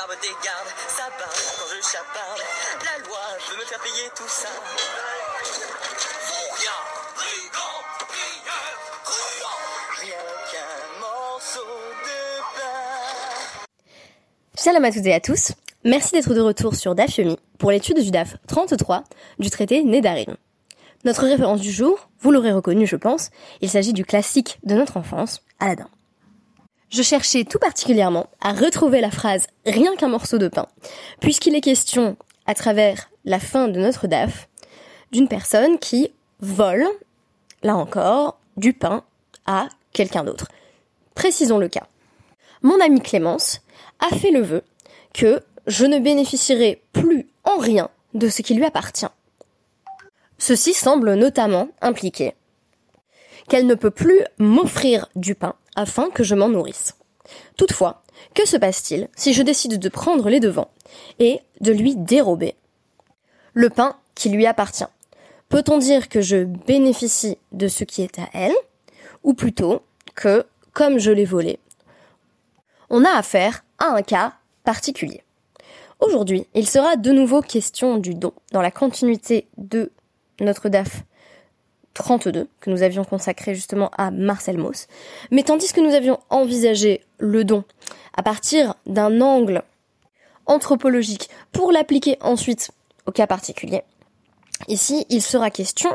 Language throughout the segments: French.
barbe des gardes, ça barbe quand je chaparde. La loi veut me faire payer tout ça. Rien, brigand, prieur, truand, rien qu'un morceau de pain. Shalom à toutes et à tous. Merci d'être de retour sur DAF Yomi pour l'étude du DAF 33 du traité Nédarim. Notre référence du jour, vous l'aurez reconnu je pense, il s'agit du classique de notre enfance, Aladdin. Je cherchais tout particulièrement à retrouver la phrase rien qu'un morceau de pain, puisqu'il est question, à travers la fin de notre DAF, d'une personne qui vole, là encore, du pain à quelqu'un d'autre. Précisons le cas. Mon amie Clémence a fait le vœu que je ne bénéficierai plus en rien de ce qui lui appartient. Ceci semble notamment impliquer qu'elle ne peut plus m'offrir du pain afin que je m'en nourrisse. Toutefois, que se passe-t-il si je décide de prendre les devants et de lui dérober le pain qui lui appartient? Peut-on dire que je bénéficie de ce qui est à elle ou plutôt que, comme je l'ai volé, on a affaire à un cas particulier? Aujourd'hui, il sera de nouveau question du don dans la continuité de notre DAF 32 que nous avions consacré justement à Marcel Mauss. Mais tandis que nous avions envisagé le don à partir d'un angle anthropologique pour l'appliquer ensuite au cas particulier, ici il sera question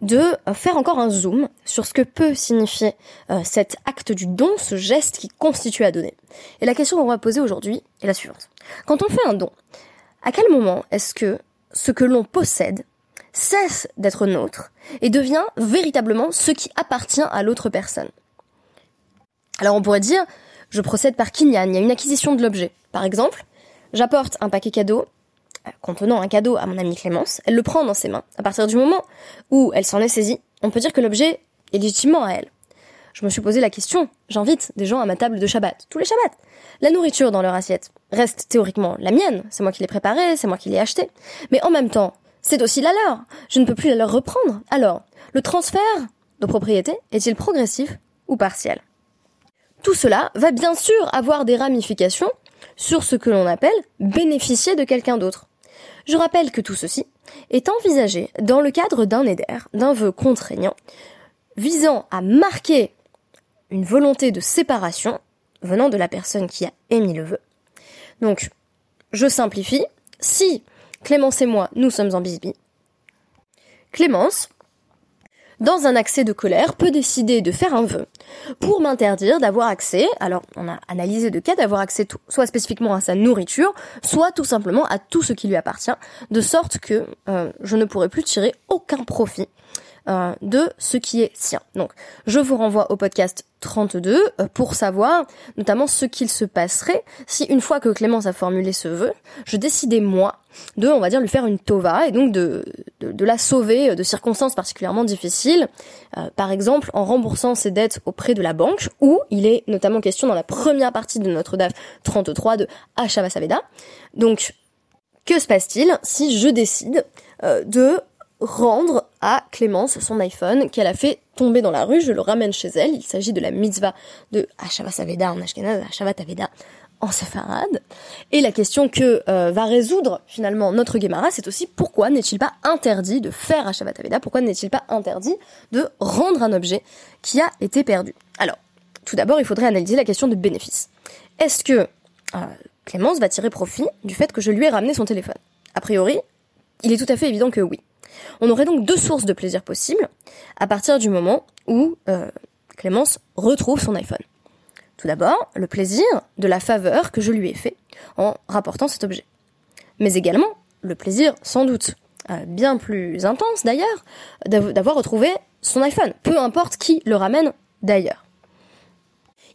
de faire encore un zoom sur ce que peut signifier euh, cet acte du don, ce geste qui constitue à donner. Et la question qu'on va poser aujourd'hui est la suivante. Quand on fait un don, à quel moment est-ce que ce que l'on possède cesse d'être nôtre et devient véritablement ce qui appartient à l'autre personne. Alors on pourrait dire, je procède par kinyan, il y a une acquisition de l'objet. Par exemple, j'apporte un paquet cadeau contenant un cadeau à mon amie Clémence, elle le prend dans ses mains. À partir du moment où elle s'en est saisie, on peut dire que l'objet est légitimement à elle. Je me suis posé la question, j'invite des gens à ma table de Shabbat, tous les Shabbats. La nourriture dans leur assiette reste théoriquement la mienne, c'est moi qui l'ai préparée, c'est moi qui l'ai achetée. Mais en même temps, c'est aussi la leur. Je ne peux plus la leur reprendre. Alors, le transfert de propriété est-il progressif ou partiel? Tout cela va bien sûr avoir des ramifications sur ce que l'on appelle bénéficier de quelqu'un d'autre. Je rappelle que tout ceci est envisagé dans le cadre d'un éder, d'un vœu contraignant, visant à marquer une volonté de séparation venant de la personne qui a émis le vœu. Donc, je simplifie. Si Clémence et moi, nous sommes en bisbis. Clémence, dans un accès de colère, peut décider de faire un vœu pour m'interdire d'avoir accès, alors on a analysé de cas, d'avoir accès soit spécifiquement à sa nourriture, soit tout simplement à tout ce qui lui appartient, de sorte que euh, je ne pourrai plus tirer aucun profit euh, de ce qui est sien. Donc, je vous renvoie au podcast 32 euh, pour savoir notamment ce qu'il se passerait si une fois que Clémence a formulé ce vœu, je décidais moi de, on va dire, lui faire une tova et donc de, de, la sauver de circonstances particulièrement difficiles, euh, par exemple en remboursant ses dettes auprès de la banque, où il est notamment question dans la première partie de notre DAF 33 de Saveda. Donc, que se passe-t-il si je décide de rendre à Clémence son iPhone qu'elle a fait tomber dans la rue. Je le ramène chez elle. Il s'agit de la mitzvah de Hashava Saveda en Ashkenaz, Hashava Taveda en Sepharad. Et la question que euh, va résoudre finalement notre Gemara, c'est aussi pourquoi n'est-il pas interdit de faire Hashava Taveda? Pourquoi n'est-il pas interdit de rendre un objet qui a été perdu? Alors, tout d'abord, il faudrait analyser la question de bénéfice. Est-ce que euh, Clémence va tirer profit du fait que je lui ai ramené son téléphone? A priori, il est tout à fait évident que oui. On aurait donc deux sources de plaisir possibles à partir du moment où euh, Clémence retrouve son iPhone. Tout d'abord, le plaisir de la faveur que je lui ai fait en rapportant cet objet. Mais également le plaisir, sans doute euh, bien plus intense d'ailleurs, d'avoir retrouvé son iPhone, peu importe qui le ramène d'ailleurs.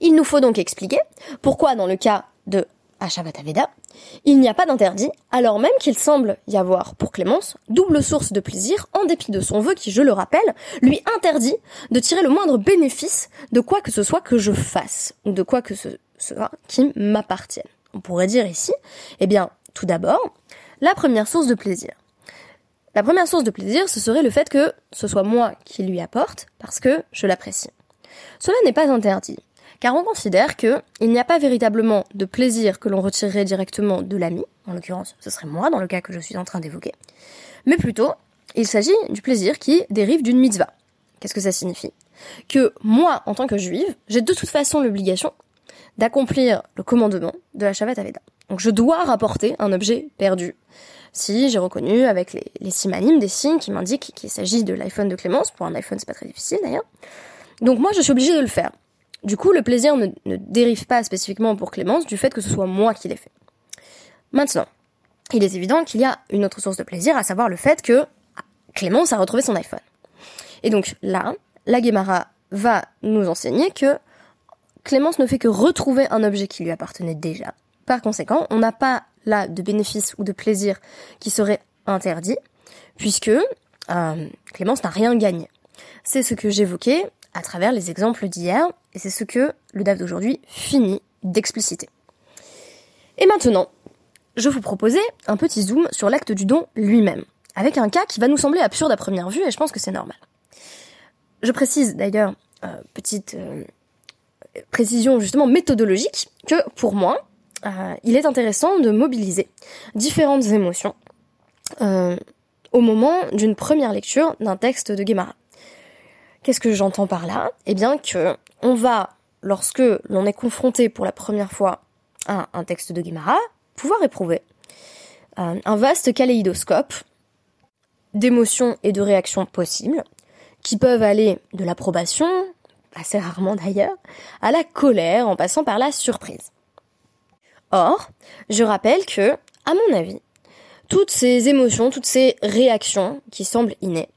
Il nous faut donc expliquer pourquoi dans le cas de à Aveda, il n'y a pas d'interdit, alors même qu'il semble y avoir pour Clémence double source de plaisir, en dépit de son vœu qui, je le rappelle, lui interdit de tirer le moindre bénéfice de quoi que ce soit que je fasse, ou de quoi que ce soit qui m'appartienne. On pourrait dire ici, eh bien, tout d'abord, la première source de plaisir. La première source de plaisir, ce serait le fait que ce soit moi qui lui apporte, parce que je l'apprécie. Cela n'est pas interdit, car on considère que il n'y a pas véritablement de plaisir que l'on retirerait directement de l'ami, en l'occurrence ce serait moi dans le cas que je suis en train d'évoquer, mais plutôt il s'agit du plaisir qui dérive d'une mitzvah. Qu'est-ce que ça signifie? Que moi, en tant que juive, j'ai de toute façon l'obligation d'accomplir le commandement de la Shabbat Aveda. Donc je dois rapporter un objet perdu. Si j'ai reconnu avec les, les simanimes des signes qui m'indiquent qu'il s'agit de l'iPhone de Clémence, pour un iPhone c'est pas très difficile d'ailleurs. Donc moi je suis obligée de le faire. Du coup le plaisir ne, dérive pas spécifiquement pour Clémence du fait que ce soit moi qui l'ai fait. Maintenant, il est évident qu'il y a une autre source de plaisir, à savoir le fait que Clémence a retrouvé son iPhone. Et donc là, la Guémara va nous enseigner que Clémence ne fait que retrouver un objet qui lui appartenait déjà. Par conséquent, on n'a pas là de bénéfice ou de plaisir qui serait interdit, puisque euh, Clémence n'a rien gagné. C'est ce que j'évoquais à travers les exemples d'hier, et c'est ce que le DAF d'aujourd'hui finit d'expliciter. Et maintenant, je vous proposais un petit zoom sur l'acte du don lui-même, avec un cas qui va nous sembler absurde à première vue, et je pense que c'est normal. Je précise d'ailleurs, euh, petite euh, précision justement méthodologique, que pour moi, euh, il est intéressant de mobiliser différentes émotions au moment d'une première lecture d'un texte de Guémara. Qu'est-ce que j'entends par là? Eh bien que on va, lorsque l'on est confronté pour la première fois à un texte de Guémara, pouvoir éprouver euh, un vaste kaléidoscope d'émotions et de réactions possibles, qui peuvent aller de l'approbation, assez rarement d'ailleurs, à la colère en passant par la surprise. Or, je rappelle que, à mon avis, toutes ces émotions, toutes ces réactions qui semblent innées,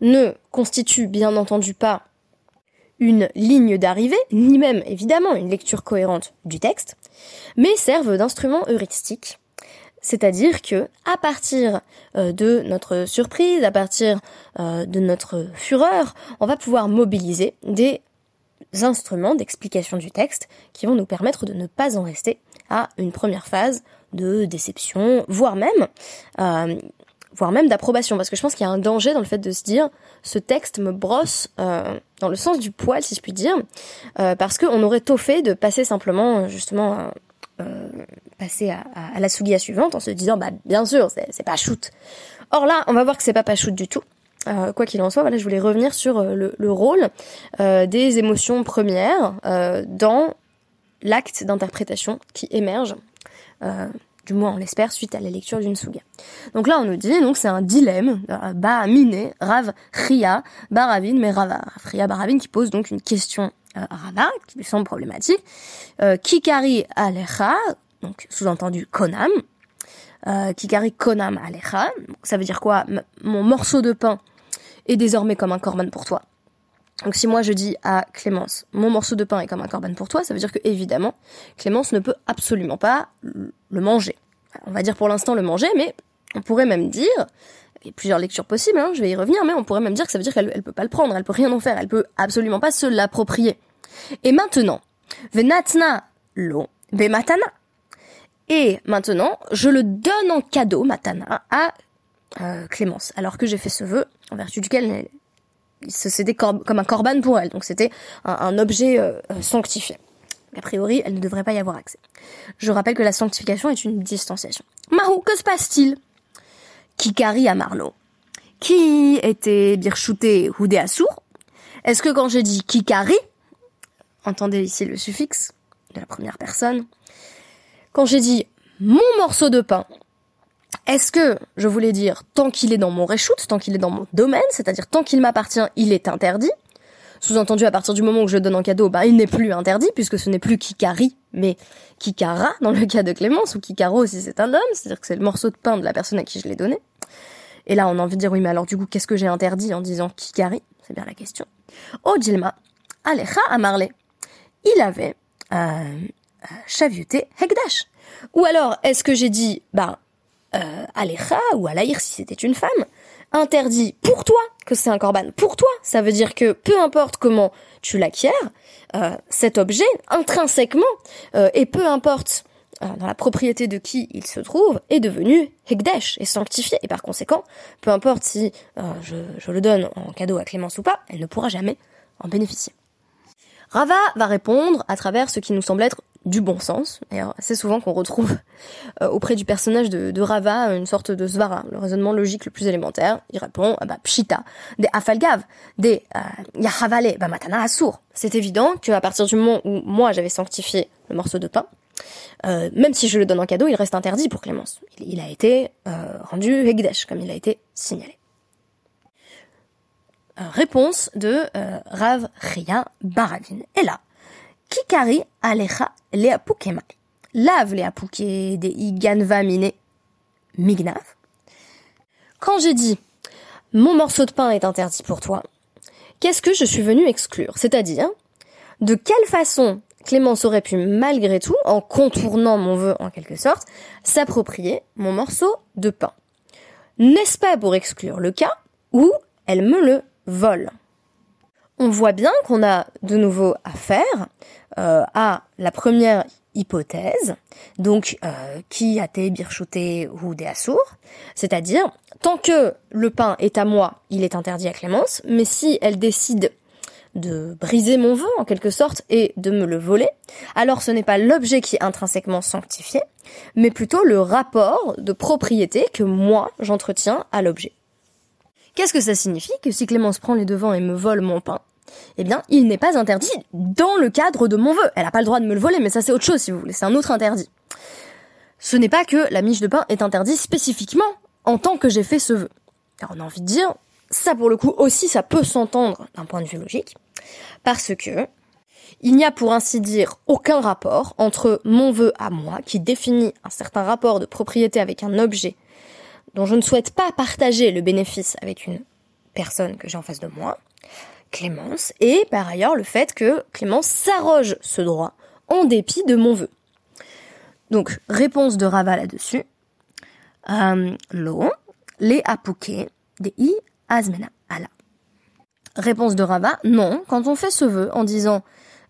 ne constituent bien entendu pas une ligne d'arrivée, ni même évidemment une lecture cohérente du texte, mais servent d'instrument heuristique. C'est-à-dire que, à partir euh, de notre surprise, à partir euh, de notre fureur, on va pouvoir mobiliser des instruments d'explication du texte qui vont nous permettre de ne pas en rester à une première phase de déception, voire même, euh, voire même d'approbation, parce que je pense qu'il y a un danger dans le fait de se dire ce texte me brosse euh, dans le sens du poil, si je puis dire, euh, parce qu'on aurait tôt fait de passer simplement justement euh, passer à, à, la sougia suivante en se disant bah bien sûr c'est pas shoot. Or là, on va voir que c'est pas pas shoot du tout. Euh, quoi qu'il en soit, voilà, je voulais revenir sur le, le rôle euh, des émotions premières euh, dans l'acte d'interprétation qui émerge, euh, du moins on l'espère, suite à la lecture d'une souga. Donc là on nous dit, donc c'est un dilemme, euh, ba miné, rav ria, baravin, mais rava. Ria baravin qui pose donc une question euh, à Rava, qui lui semble problématique. Euh, Kikari alecha, donc sous-entendu konam. Euh, Kikari konam alecha, ça veut dire quoi? Mon morceau de pain est désormais comme un korban pour toi. Donc si moi je dis à Clémence, mon morceau de pain est comme un corban pour toi, ça veut dire que évidemment, Clémence ne peut absolument pas le manger. On va dire pour l'instant le manger, mais on pourrait même dire, il y a plusieurs lectures possibles, hein, je vais y revenir, mais on pourrait même dire que ça veut dire qu'elle elle peut pas le prendre, elle peut rien en faire, elle peut absolument pas se l'approprier. Et maintenant, venatna lo bematana. Et maintenant, je le donne en cadeau, matana, à euh, Clémence, alors que j'ai fait ce vœu en vertu duquel c'était comme un corban pour elle, donc c'était un, objet euh, sanctifié. A priori, elle ne devrait pas y avoir accès. Je rappelle que la sanctification est une distanciation. Mahou, que se passe-t-il? Kikari à Marlowe. Qui était Birchouté Houdé Assour Est-ce que quand je dis Kikari, entendez ici le suffixe de la première personne, quand j'ai dit mon morceau de pain, est-ce que je voulais dire tant qu'il est dans mon reshoot, tant qu'il est dans mon domaine, c'est-à-dire tant qu'il m'appartient, il est interdit Sous-entendu, à partir du moment où je le donne en cadeau, bah, il n'est plus interdit, puisque ce n'est plus Kikari, mais Kikara, dans le cas de Clémence, ou Kikaro si c'est un homme, c'est-à-dire que c'est le morceau de pain de la personne à qui je l'ai donné. Et là, on a envie de dire, oui, mais alors du coup, qu'est-ce que j'ai interdit en disant Kikari? C'est bien la question. Oh, Jilma, Alecha Amarle. Il avait euh, chaviuté Hekdash. Ou alors, est-ce que j'ai dit, bah, euh, Alecha ou Alaïr si c'était une femme, interdit pour toi que c'est un corban, pour toi. Ça veut dire que peu importe comment tu l'acquiers, euh, cet objet intrinsèquement euh, et peu importe euh, dans la propriété de qui il se trouve est devenu hekdesh et sanctifié et par conséquent, peu importe si je le donne en cadeau à Clémence ou pas, elle ne pourra jamais en bénéficier. Rava va répondre à travers ce qui nous semble être du bon sens. D'ailleurs, c'est souvent qu'on retrouve euh, auprès du personnage de, Rava une sorte de svara, le raisonnement logique le plus élémentaire. Il répond, ah bah, pshita, des afalgav, des euh, yahavale, bah, matana asur. C'est évident qu'à partir du moment où moi j'avais sanctifié le morceau de pain, euh, même si je le donne en cadeau, il reste interdit pour Clémence. Il, a été euh, rendu hegdesh, comme il a été signalé. réponse de Rav Ria Baravin. Et là, Kikari alecha leapukemai. Lave leapuke de iganva mine mignav. Quand j'ai dit mon morceau de pain est interdit pour toi, qu'est-ce que je suis venu exclure? C'est-à-dire, de quelle façon Clémence aurait pu malgré tout, en contournant mon vœu en quelque sorte, s'approprier mon morceau de pain? N'est-ce pas pour exclure le cas où elle me le vole? On voit bien qu'on a de nouveau affaire euh, à la première hypothèse, donc euh, qui a été birchoté ou des assours, c'est-à-dire tant que le pain est à moi, il est interdit à Clémence, mais si elle décide de briser mon vœu en quelque sorte et de me le voler, alors ce n'est pas l'objet qui est intrinsèquement sanctifié, mais plutôt le rapport de propriété que moi j'entretiens à l'objet. Qu'est-ce que ça signifie que si Clémence prend les devants et me vole mon pain, eh bien, il n'est pas interdit dans le cadre de mon vœu. Elle n'a pas le droit de me le voler, mais ça c'est autre chose si vous voulez, c'est un autre interdit. Ce n'est pas que la miche de pain est interdite spécifiquement en tant que j'ai fait ce vœu. Alors on a envie de dire, ça pour le coup aussi ça peut s'entendre d'un point de vue logique, parce que il n'y a pour ainsi dire aucun rapport entre mon vœu à moi, qui définit un certain rapport de propriété avec un objet dont je ne souhaite pas partager le bénéfice avec une personne que j'ai en face de moi, Clémence, et par ailleurs le fait que Clémence s'arroge ce droit en dépit de mon vœu. Donc, réponse de Rava là-dessus. Euh, Lo, les apouké, des i azmena ala. Réponse de Rava, non, quand on fait ce vœu en disant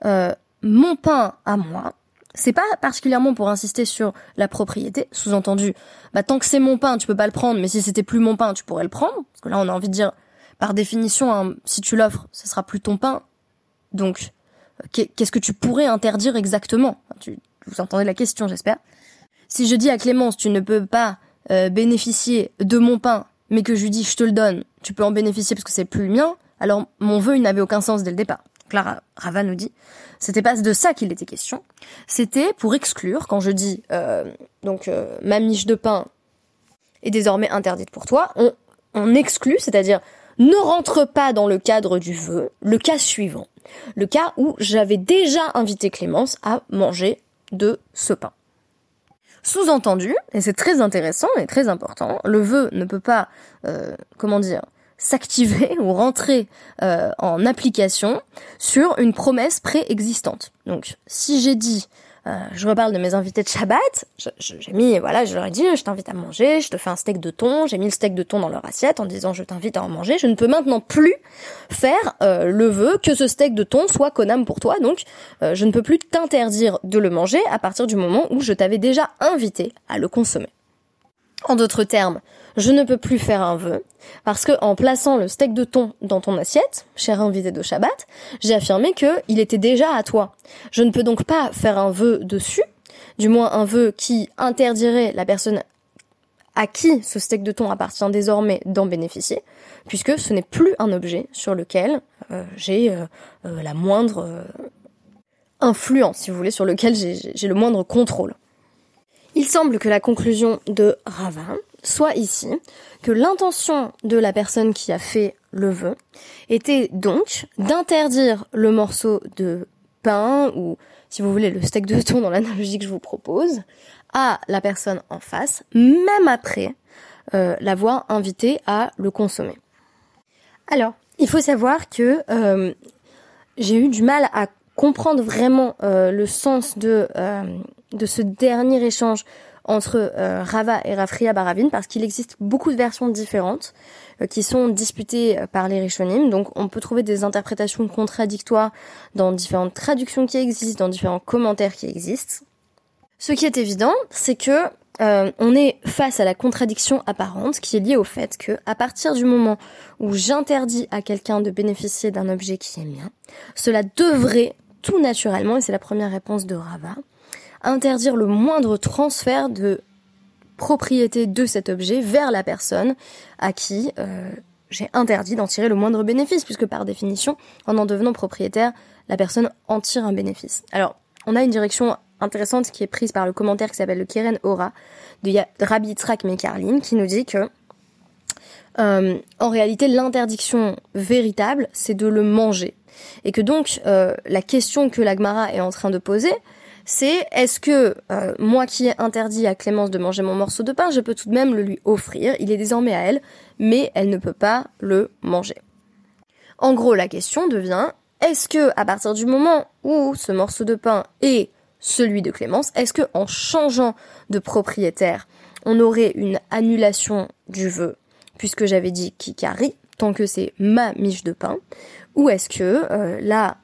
euh, mon pain à moi, c'est pas particulièrement pour insister sur la propriété, sous-entendu, bah tant que c'est mon pain, tu peux pas le prendre, mais si c'était plus mon pain, tu pourrais le prendre, parce que là on a envie de dire, par définition, hein, si tu l'offres, ce sera plus ton pain, donc qu'est-ce que tu pourrais interdire exactement? Vous entendez la question, j'espère. Si je dis à Clémence, tu ne peux pas euh, bénéficier de mon pain, mais que je lui dis, je te le donne, tu peux en bénéficier parce que c'est plus le mien, alors mon vœu, n'avait aucun sens dès le départ. Clara Rava nous dit, c'était pas de ça qu'il était question. C'était pour exclure, quand je dis, euh, donc euh, ma miche de pain est désormais interdite pour toi, on exclut, c'est-à-dire ne rentre pas dans le cadre du vœu, le cas suivant, le cas où j'avais déjà invité Clémence à manger de ce pain. Sous-entendu, et c'est très intéressant et très important, le vœu ne peut pas, euh, comment dire, s'activer ou rentrer euh, en application sur une promesse préexistante. Donc, si j'ai dit je reparle de mes invités de Shabbat. J'ai mis, voilà, je leur ai dit, je t'invite à manger, je te fais un steak de thon. J'ai mis le steak de thon dans leur assiette en disant, je t'invite à en manger. Je ne peux maintenant plus faire euh, le vœu que ce steak de thon soit conam pour toi. Donc, euh, je ne peux plus t'interdire de le manger à partir du moment où je t'avais déjà invité à le consommer. En d'autres termes, je ne peux plus faire un vœu, parce que en plaçant le steak de thon dans ton assiette, cher invité de Shabbat, j'ai affirmé que il était déjà à toi. Je ne peux donc pas faire un vœu dessus, du moins un vœu qui interdirait la personne à qui ce steak de thon appartient désormais d'en bénéficier, puisque ce n'est plus un objet sur lequel euh, j'ai euh, euh, la moindre influence, si vous voulez, sur lequel j'ai le moindre contrôle. Il semble que la conclusion de Ravin soit ici que l'intention de la personne qui a fait le vœu était donc d'interdire le morceau de pain ou si vous voulez le steak de thon dans l'analogie que je vous propose à la personne en face, même après euh, l'avoir invité à le consommer. Alors, il faut savoir que euh, j'ai eu du mal à comprendre vraiment euh, le sens de de ce dernier échange entre euh, Rava et Rafria Baravin parce qu'il existe beaucoup de versions différentes euh, qui sont disputées euh, par les Rishonim. Donc on peut trouver des interprétations contradictoires dans différentes traductions qui existent, dans différents commentaires qui existent. Ce qui est évident, c'est que on est face à la contradiction apparente qui est liée au fait que à partir du moment où j'interdis à quelqu'un de bénéficier d'un objet qui est mien, cela devrait tout naturellement, et c'est la première réponse de Rava, interdire le moindre transfert de propriété de cet objet vers la personne à qui euh, j'ai interdit d'en tirer le moindre bénéfice, puisque par définition, en en devenant propriétaire, la personne en tire un bénéfice. Alors, on a une direction intéressante qui est prise par le commentaire qui s'appelle le Keren Ora de Rabbi Yitzhak Mekarlin, qui nous dit que euh, en réalité, l'interdiction véritable, c'est de le manger. Et que donc, euh, la question que l'Agmara est en train de poser, c'est est-ce que euh, moi qui ai interdit à Clémence de manger mon morceau de pain, je peux tout de même le lui offrir, il est désormais à elle, mais elle ne peut pas le manger. En gros, la question devient est-ce que à partir du moment où ce morceau de pain est celui de Clémence, est-ce que en changeant de propriétaire, on aurait une annulation du vœu? Puisque j'avais dit Kikari tant que c'est ma miche de pain ou est-ce que euh, la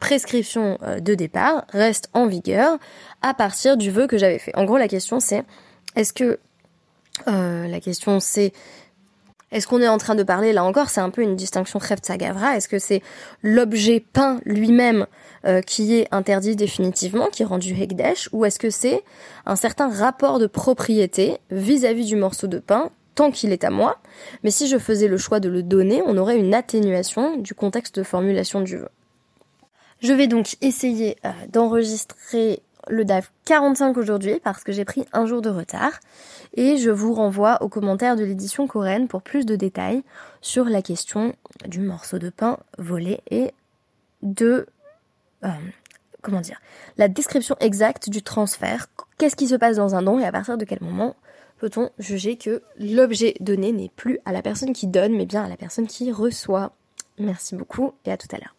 prescription euh, de départ reste en vigueur à partir du vœu que j'avais fait. En gros, la question c'est est-ce que euh, la question c'est est-ce qu'on est en train de parler là encore C'est un peu une distinction Gavra. Est-ce que c'est l'objet peint lui-même euh, qui est interdit définitivement, qui est rendu Hekdesh, ou est-ce que c'est un certain rapport de propriété vis-à-vis -vis du morceau de pain tant qu'il est à moi Mais si je faisais le choix de le donner, on aurait une atténuation du contexte de formulation du vœu. Je vais donc essayer euh, d'enregistrer le DAF 45 aujourd'hui parce que j'ai pris un jour de retard et je vous renvoie aux commentaires de l'édition coréenne pour plus de détails sur la question du morceau de pain volé et de euh, comment dire la description exacte du transfert. Qu'est-ce qui se passe dans un don et à partir de quel moment peut-on juger que l'objet donné n'est plus à la personne qui donne mais bien à la personne qui reçoit? Merci beaucoup et à tout à l'heure.